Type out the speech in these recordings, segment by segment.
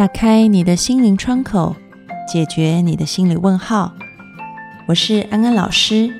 打开你的心灵窗口，解决你的心理问号。我是安安老师，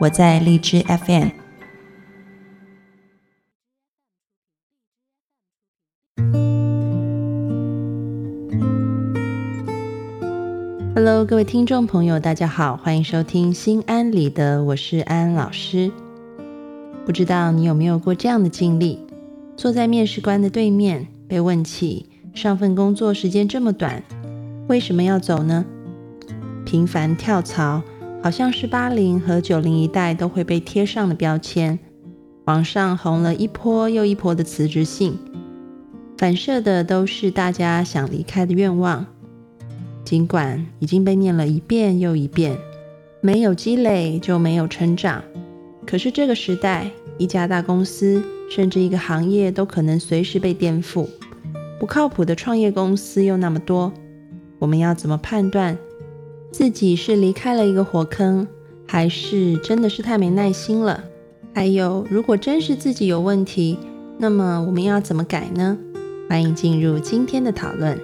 我在荔枝 FM。Hello，各位听众朋友，大家好，欢迎收听心安里的，我是安安老师。不知道你有没有过这样的经历？坐在面试官的对面，被问起。上份工作时间这么短，为什么要走呢？频繁跳槽，好像是八零和九零一代都会被贴上的标签。网上红了一波又一波的辞职信，反射的都是大家想离开的愿望。尽管已经被念了一遍又一遍，没有积累就没有成长。可是这个时代，一家大公司甚至一个行业都可能随时被颠覆。不靠谱的创业公司又那么多，我们要怎么判断自己是离开了一个火坑，还是真的是太没耐心了？还有，如果真是自己有问题，那么我们要怎么改呢？欢迎进入今天的讨论。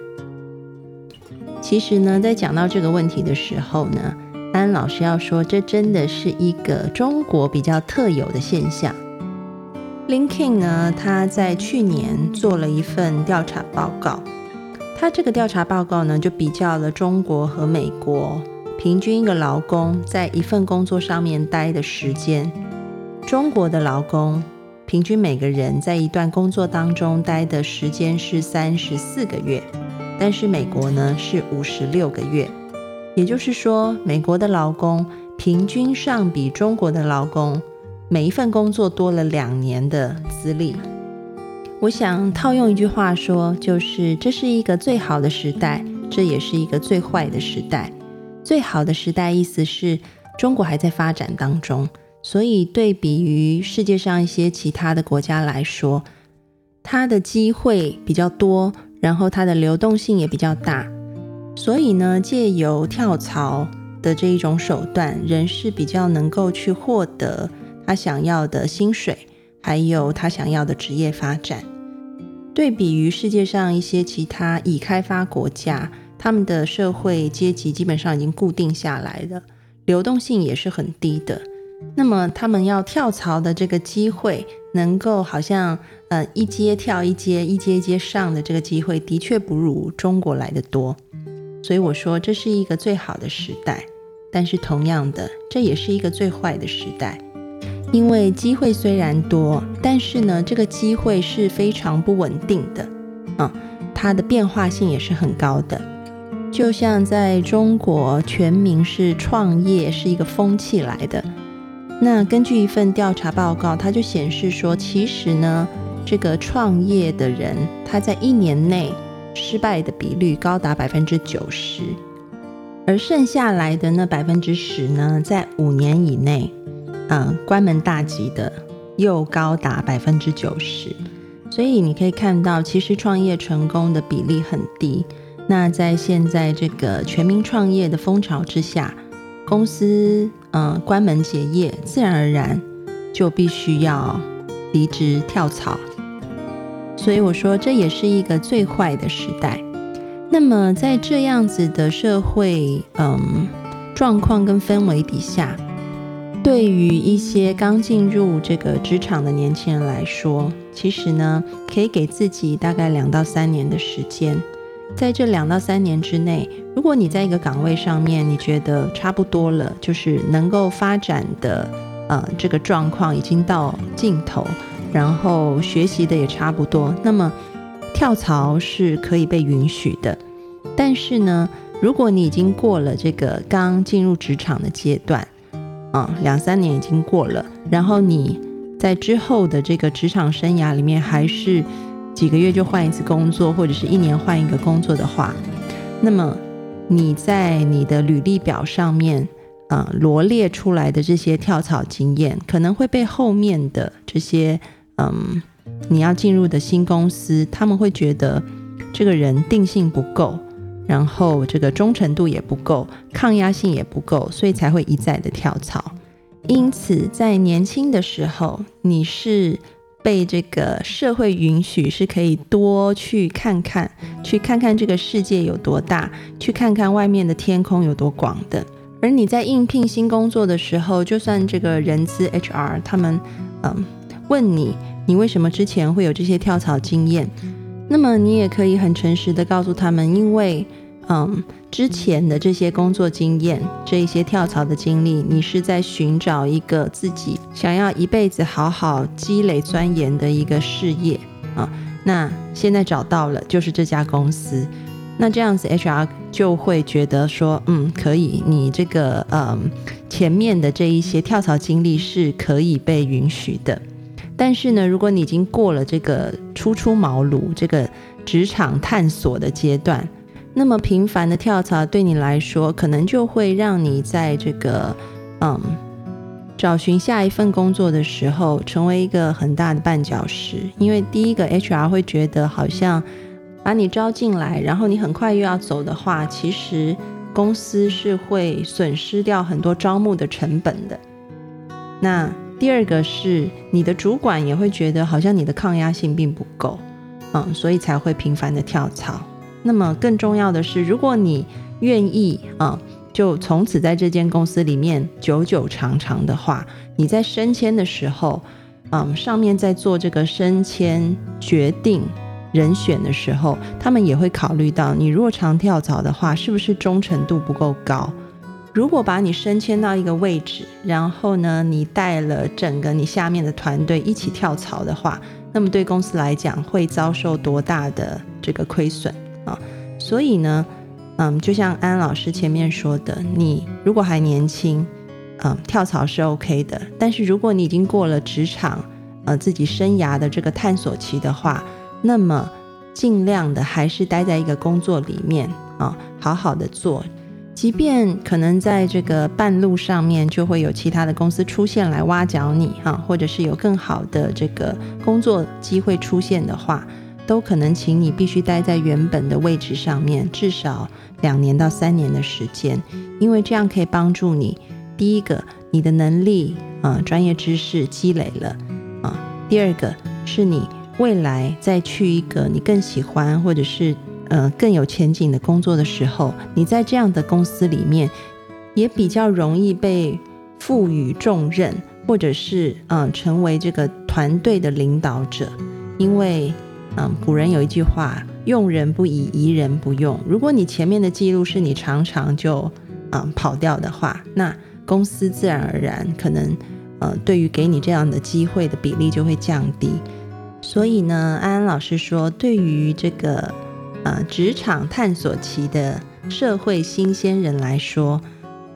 其实呢，在讲到这个问题的时候呢，安老师要说，这真的是一个中国比较特有的现象。Linkin 呢，他在去年做了一份调查报告。他这个调查报告呢，就比较了中国和美国平均一个劳工在一份工作上面待的时间。中国的劳工平均每个人在一段工作当中待的时间是三十四个月，但是美国呢是五十六个月。也就是说，美国的劳工平均上比中国的劳工。每一份工作多了两年的资历，我想套用一句话说，就是这是一个最好的时代，这也是一个最坏的时代。最好的时代意思是中国还在发展当中，所以对比于世界上一些其他的国家来说，它的机会比较多，然后它的流动性也比较大，所以呢，借由跳槽的这一种手段，人是比较能够去获得。他想要的薪水，还有他想要的职业发展，对比于世界上一些其他已开发国家，他们的社会阶级基本上已经固定下来了，流动性也是很低的。那么他们要跳槽的这个机会，能够好像呃一阶跳一阶，一阶一阶上的这个机会，的确不如中国来的多。所以我说这是一个最好的时代，但是同样的，这也是一个最坏的时代。因为机会虽然多，但是呢，这个机会是非常不稳定的，啊，它的变化性也是很高的。就像在中国，全民是创业是一个风气来的。那根据一份调查报告，它就显示说，其实呢，这个创业的人他在一年内失败的比率高达百分之九十，而剩下来的那百分之十呢，在五年以内。嗯，关门大吉的又高达百分之九十，所以你可以看到，其实创业成功的比例很低。那在现在这个全民创业的风潮之下，公司嗯关门结业，自然而然就必须要离职跳槽。所以我说，这也是一个最坏的时代。那么在这样子的社会嗯状况跟氛围底下。对于一些刚进入这个职场的年轻人来说，其实呢，可以给自己大概两到三年的时间。在这两到三年之内，如果你在一个岗位上面，你觉得差不多了，就是能够发展的，呃，这个状况已经到尽头，然后学习的也差不多，那么跳槽是可以被允许的。但是呢，如果你已经过了这个刚进入职场的阶段，啊，两三年已经过了，然后你在之后的这个职场生涯里面，还是几个月就换一次工作，或者是一年换一个工作的话，那么你在你的履历表上面，呃，罗列出来的这些跳槽经验，可能会被后面的这些，嗯，你要进入的新公司，他们会觉得这个人定性不够。然后这个忠诚度也不够，抗压性也不够，所以才会一再的跳槽。因此，在年轻的时候，你是被这个社会允许，是可以多去看看，去看看这个世界有多大，去看看外面的天空有多广的。而你在应聘新工作的时候，就算这个人资 HR 他们嗯问你，你为什么之前会有这些跳槽经验，那么你也可以很诚实的告诉他们，因为。嗯，之前的这些工作经验，这一些跳槽的经历，你是在寻找一个自己想要一辈子好好积累钻研的一个事业啊。那现在找到了，就是这家公司。那这样子，HR 就会觉得说，嗯，可以，你这个嗯前面的这一些跳槽经历是可以被允许的。但是呢，如果你已经过了这个初出茅庐、这个职场探索的阶段，那么频繁的跳槽对你来说，可能就会让你在这个嗯找寻下一份工作的时候，成为一个很大的绊脚石。因为第一个 HR 会觉得，好像把你招进来，然后你很快又要走的话，其实公司是会损失掉很多招募的成本的。那第二个是你的主管也会觉得，好像你的抗压性并不够，嗯，所以才会频繁的跳槽。那么更重要的是，如果你愿意啊，就从此在这间公司里面久久长长的话，你在升迁的时候，嗯，上面在做这个升迁决定人选的时候，他们也会考虑到你如果常跳槽的话，是不是忠诚度不够高？如果把你升迁到一个位置，然后呢，你带了整个你下面的团队一起跳槽的话，那么对公司来讲会遭受多大的这个亏损？啊，所以呢，嗯，就像安老师前面说的，你如果还年轻，嗯，跳槽是 OK 的。但是如果你已经过了职场，呃，自己生涯的这个探索期的话，那么尽量的还是待在一个工作里面啊，好好的做。即便可能在这个半路上面就会有其他的公司出现来挖角你哈，或者是有更好的这个工作机会出现的话。都可能请你必须待在原本的位置上面，至少两年到三年的时间，因为这样可以帮助你。第一个，你的能力啊，专业知识积累了啊；第二个，是你未来再去一个你更喜欢或者是呃更有前景的工作的时候，你在这样的公司里面也比较容易被赋予重任，或者是嗯成为这个团队的领导者，因为。嗯，古人有一句话：“用人不疑，疑人不用。”如果你前面的记录是你常常就嗯跑掉的话，那公司自然而然可能呃对于给你这样的机会的比例就会降低。所以呢，安安老师说，对于这个呃职场探索期的社会新鲜人来说，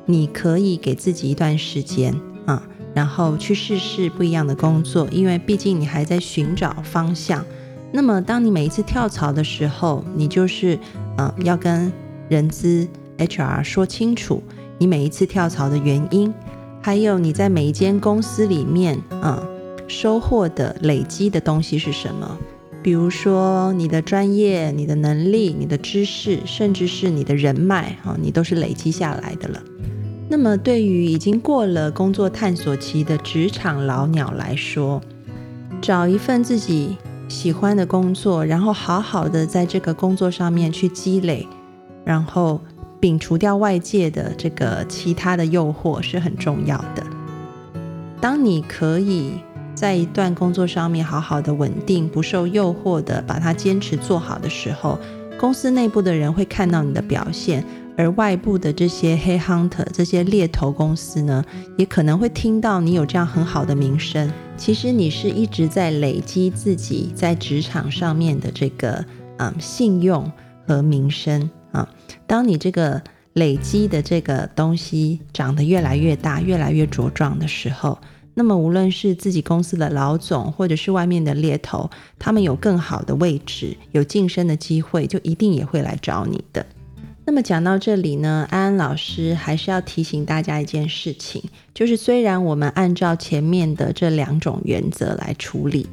你可以给自己一段时间啊，然后去试试不一样的工作，因为毕竟你还在寻找方向。那么，当你每一次跳槽的时候，你就是，呃，要跟人资 HR 说清楚你每一次跳槽的原因，还有你在每一间公司里面，啊，收获的累积的东西是什么？比如说你的专业、你的能力、你的知识，甚至是你的人脉，啊，你都是累积下来的了。那么，对于已经过了工作探索期的职场老鸟来说，找一份自己。喜欢的工作，然后好好的在这个工作上面去积累，然后摒除掉外界的这个其他的诱惑是很重要的。当你可以在一段工作上面好好的稳定，不受诱惑的把它坚持做好的时候，公司内部的人会看到你的表现。而外部的这些黑 hunter 这些猎头公司呢，也可能会听到你有这样很好的名声。其实你是一直在累积自己在职场上面的这个嗯信用和名声啊。当你这个累积的这个东西长得越来越大、越来越茁壮的时候，那么无论是自己公司的老总，或者是外面的猎头，他们有更好的位置、有晋升的机会，就一定也会来找你的。那么讲到这里呢，安安老师还是要提醒大家一件事情，就是虽然我们按照前面的这两种原则来处理，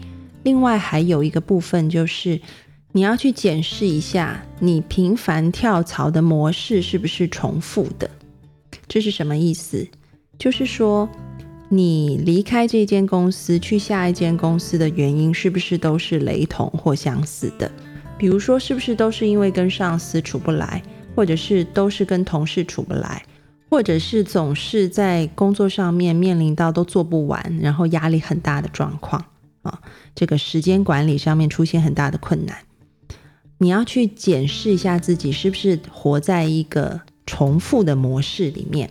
另外还有一个部分就是你要去检视一下你频繁跳槽的模式是不是重复的。这是什么意思？就是说你离开这间公司去下一间公司的原因是不是都是雷同或相似的？比如说，是不是都是因为跟上司处不来，或者是都是跟同事处不来，或者是总是在工作上面面临到都做不完，然后压力很大的状况啊？这个时间管理上面出现很大的困难，你要去检视一下自己是不是活在一个重复的模式里面。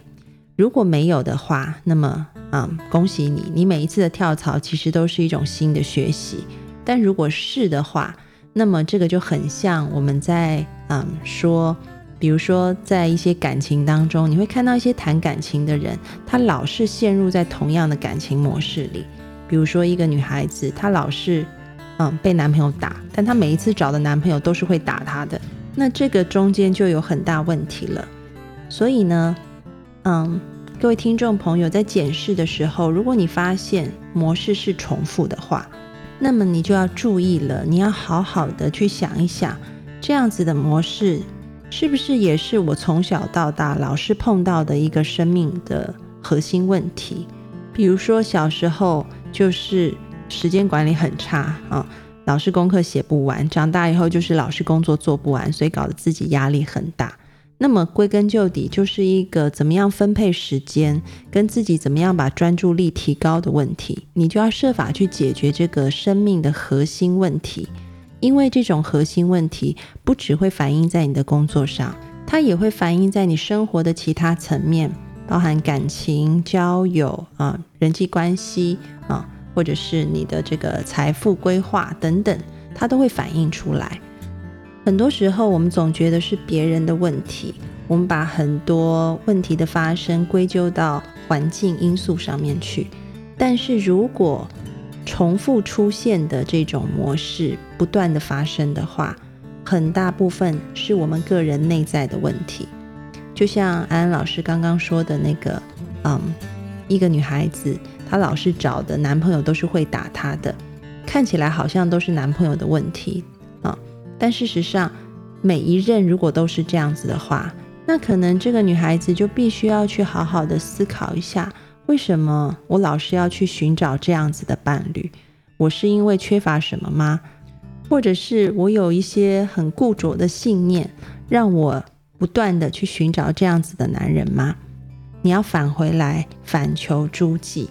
如果没有的话，那么啊，恭喜你，你每一次的跳槽其实都是一种新的学习。但如果是的话，那么这个就很像我们在嗯说，比如说在一些感情当中，你会看到一些谈感情的人，他老是陷入在同样的感情模式里。比如说一个女孩子，她老是嗯被男朋友打，但她每一次找的男朋友都是会打她的，那这个中间就有很大问题了。所以呢，嗯，各位听众朋友在检视的时候，如果你发现模式是重复的话，那么你就要注意了，你要好好的去想一想，这样子的模式是不是也是我从小到大老是碰到的一个生命的核心问题？比如说小时候就是时间管理很差啊，老师功课写不完；长大以后就是老师工作做不完，所以搞得自己压力很大。那么归根究底，就是一个怎么样分配时间，跟自己怎么样把专注力提高的问题。你就要设法去解决这个生命的核心问题，因为这种核心问题不只会反映在你的工作上，它也会反映在你生活的其他层面，包含感情、交友啊、人际关系啊，或者是你的这个财富规划等等，它都会反映出来。很多时候，我们总觉得是别人的问题，我们把很多问题的发生归咎到环境因素上面去。但是如果重复出现的这种模式不断的发生的话，很大部分是我们个人内在的问题。就像安安老师刚刚说的那个，嗯，一个女孩子，她老是找的男朋友都是会打她的，看起来好像都是男朋友的问题。但事实上，每一任如果都是这样子的话，那可能这个女孩子就必须要去好好的思考一下，为什么我老是要去寻找这样子的伴侣？我是因为缺乏什么吗？或者是我有一些很固着的信念，让我不断的去寻找这样子的男人吗？你要返回来反求诸己，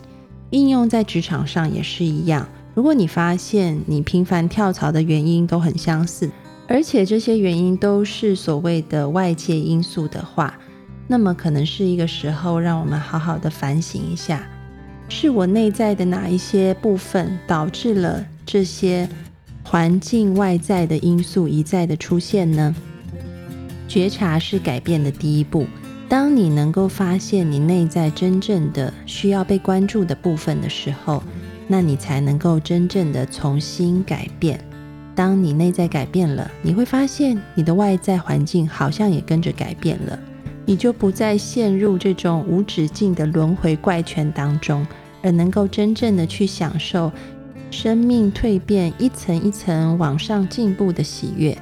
应用在职场上也是一样。如果你发现你频繁跳槽的原因都很相似，而且这些原因都是所谓的外界因素的话，那么可能是一个时候让我们好好的反省一下，是我内在的哪一些部分导致了这些环境外在的因素一再的出现呢？觉察是改变的第一步。当你能够发现你内在真正的需要被关注的部分的时候，那你才能够真正的重新改变。当你内在改变了，你会发现你的外在环境好像也跟着改变了，你就不再陷入这种无止境的轮回怪圈当中，而能够真正的去享受生命蜕变一层一层往上进步的喜悦。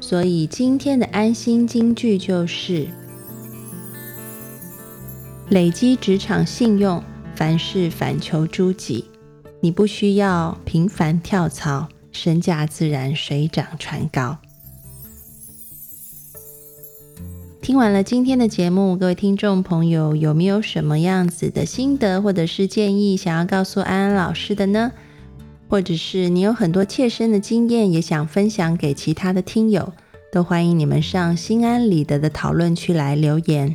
所以今天的安心金句就是：累积职场信用。凡事反求诸己，你不需要频繁跳槽，身价自然水涨船高。听完了今天的节目，各位听众朋友有没有什么样子的心得或者是建议想要告诉安安老师的呢？或者是你有很多切身的经验也想分享给其他的听友，都欢迎你们上心安理得的讨论区来留言。